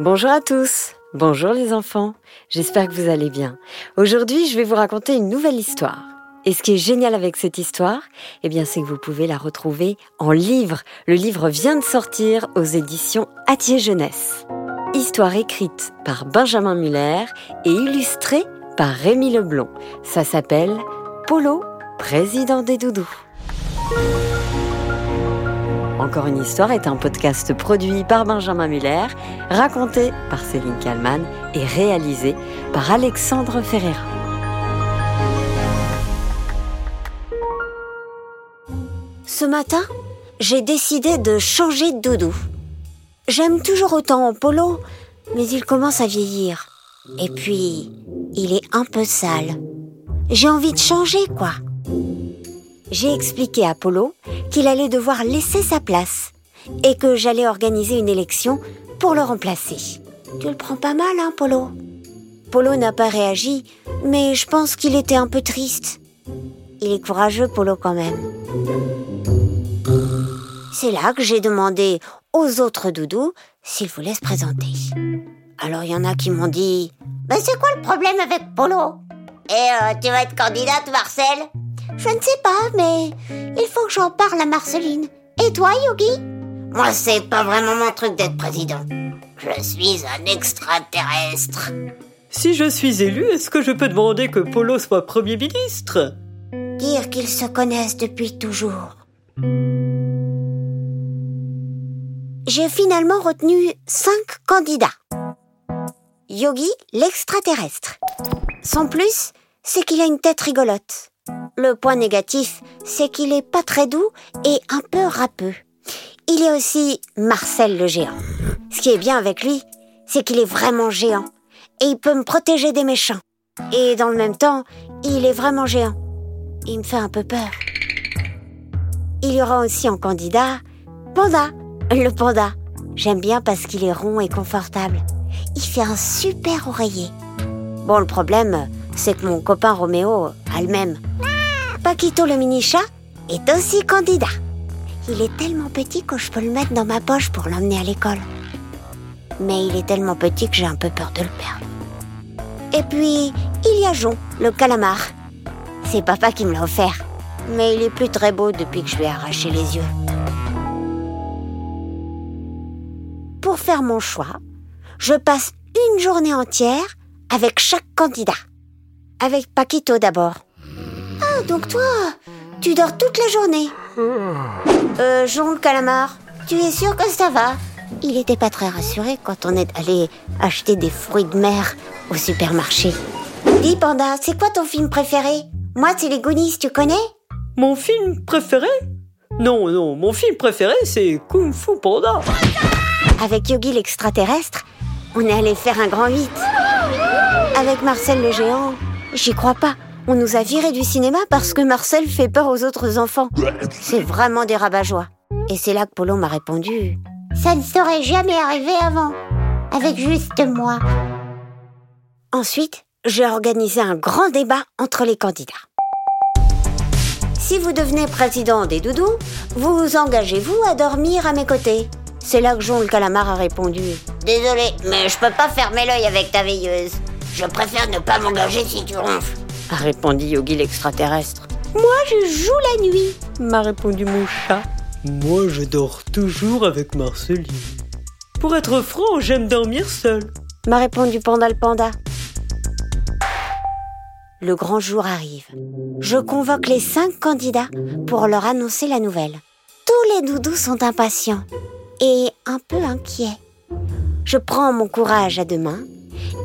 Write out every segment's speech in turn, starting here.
Bonjour à tous, bonjour les enfants, j'espère que vous allez bien. Aujourd'hui je vais vous raconter une nouvelle histoire. Et ce qui est génial avec cette histoire, eh bien, c'est que vous pouvez la retrouver en livre. Le livre vient de sortir aux éditions Atier Jeunesse. Histoire écrite par Benjamin Muller et illustrée par Rémi Leblond. Ça s'appelle Polo, président des doudous. Encore une histoire est un podcast produit par Benjamin Muller, raconté par Céline Kallmann et réalisé par Alexandre Ferreira. Ce matin, j'ai décidé de changer de doudou. J'aime toujours autant Polo, mais il commence à vieillir. Et puis, il est un peu sale. J'ai envie de changer, quoi. J'ai expliqué à Polo qu'il allait devoir laisser sa place et que j'allais organiser une élection pour le remplacer. Tu le prends pas mal, hein, Polo? Polo n'a pas réagi, mais je pense qu'il était un peu triste. Il est courageux, Polo, quand même. C'est là que j'ai demandé aux autres doudous s'ils voulaient se présenter. Alors il y en a qui m'ont dit Mais c'est quoi le problème avec Polo Et euh, tu vas être candidate, Marcel? Je ne sais pas, mais il faut que j'en parle à Marceline. Et toi, Yogi? Moi, c'est pas vraiment mon truc d'être président. Je suis un extraterrestre. Si je suis élu, est-ce que je peux demander que Polo soit Premier ministre? Dire qu'ils se connaissent depuis toujours. J'ai finalement retenu cinq candidats. Yogi, l'extraterrestre. Son plus, c'est qu'il a une tête rigolote. Le point négatif, c'est qu'il est pas très doux et un peu râpeux. Il a aussi Marcel le géant. Ce qui est bien avec lui, c'est qu'il est vraiment géant et il peut me protéger des méchants. Et dans le même temps, il est vraiment géant. Il me fait un peu peur. Il y aura aussi en candidat Panda, le panda. J'aime bien parce qu'il est rond et confortable. Il fait un super oreiller. Bon, le problème, c'est que mon copain Roméo a le même. Paquito le mini-chat est aussi candidat. Il est tellement petit que je peux le mettre dans ma poche pour l'emmener à l'école. Mais il est tellement petit que j'ai un peu peur de le perdre. Et puis, il y a Jon, le calamar. C'est papa qui me l'a offert. Mais il est plus très beau depuis que je lui ai arraché les yeux. Pour faire mon choix, je passe une journée entière avec chaque candidat. Avec Paquito d'abord. Ah, donc toi, tu dors toute la journée. Euh, Jean le calamar, tu es sûr que ça va? Il était pas très rassuré quand on est allé acheter des fruits de mer au supermarché. Dis Panda, c'est quoi ton film préféré? Moi, c'est les Goonies, tu connais? Mon film préféré? Non, non, mon film préféré, c'est Kung Fu Panda. Avec Yogi l'extraterrestre, on est allé faire un grand 8. Avec Marcel le géant, j'y crois pas. On nous a virés du cinéma parce que Marcel fait peur aux autres enfants. C'est vraiment des rabat-joie. Et c'est là que Polo m'a répondu Ça ne serait jamais arrivé avant, avec juste moi. Ensuite, j'ai organisé un grand débat entre les candidats. Si vous devenez président des doudous, vous engagez-vous à dormir à mes côtés? C'est là que Jean le calamar a répondu Désolé, mais je peux pas fermer l'œil avec ta veilleuse. Je préfère ne pas m'engager si tu ronfles. A répondu Yogi l'extraterrestre. Moi, je joue la nuit, m'a répondu mon chat. Moi, je dors toujours avec Marceline. Pour être franc, j'aime dormir seul. M'a répondu Panda le panda. Le grand jour arrive. Je convoque les cinq candidats pour leur annoncer la nouvelle. Tous les doudous sont impatients et un peu inquiets. Je prends mon courage à deux mains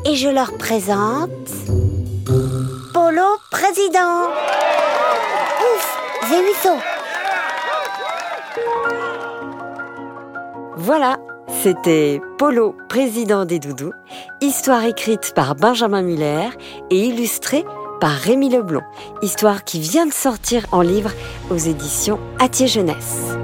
et je leur présente Polo président. Ouf. Voilà, c'était Polo, président des doudous, histoire écrite par Benjamin Muller et illustrée par Rémi Leblond, histoire qui vient de sortir en livre aux éditions Atier Jeunesse.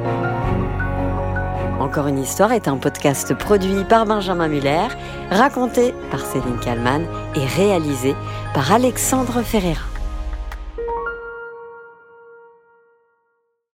Encore une histoire est un podcast produit par Benjamin Muller, raconté par Céline Kallmann et réalisé par Alexandre Ferreira.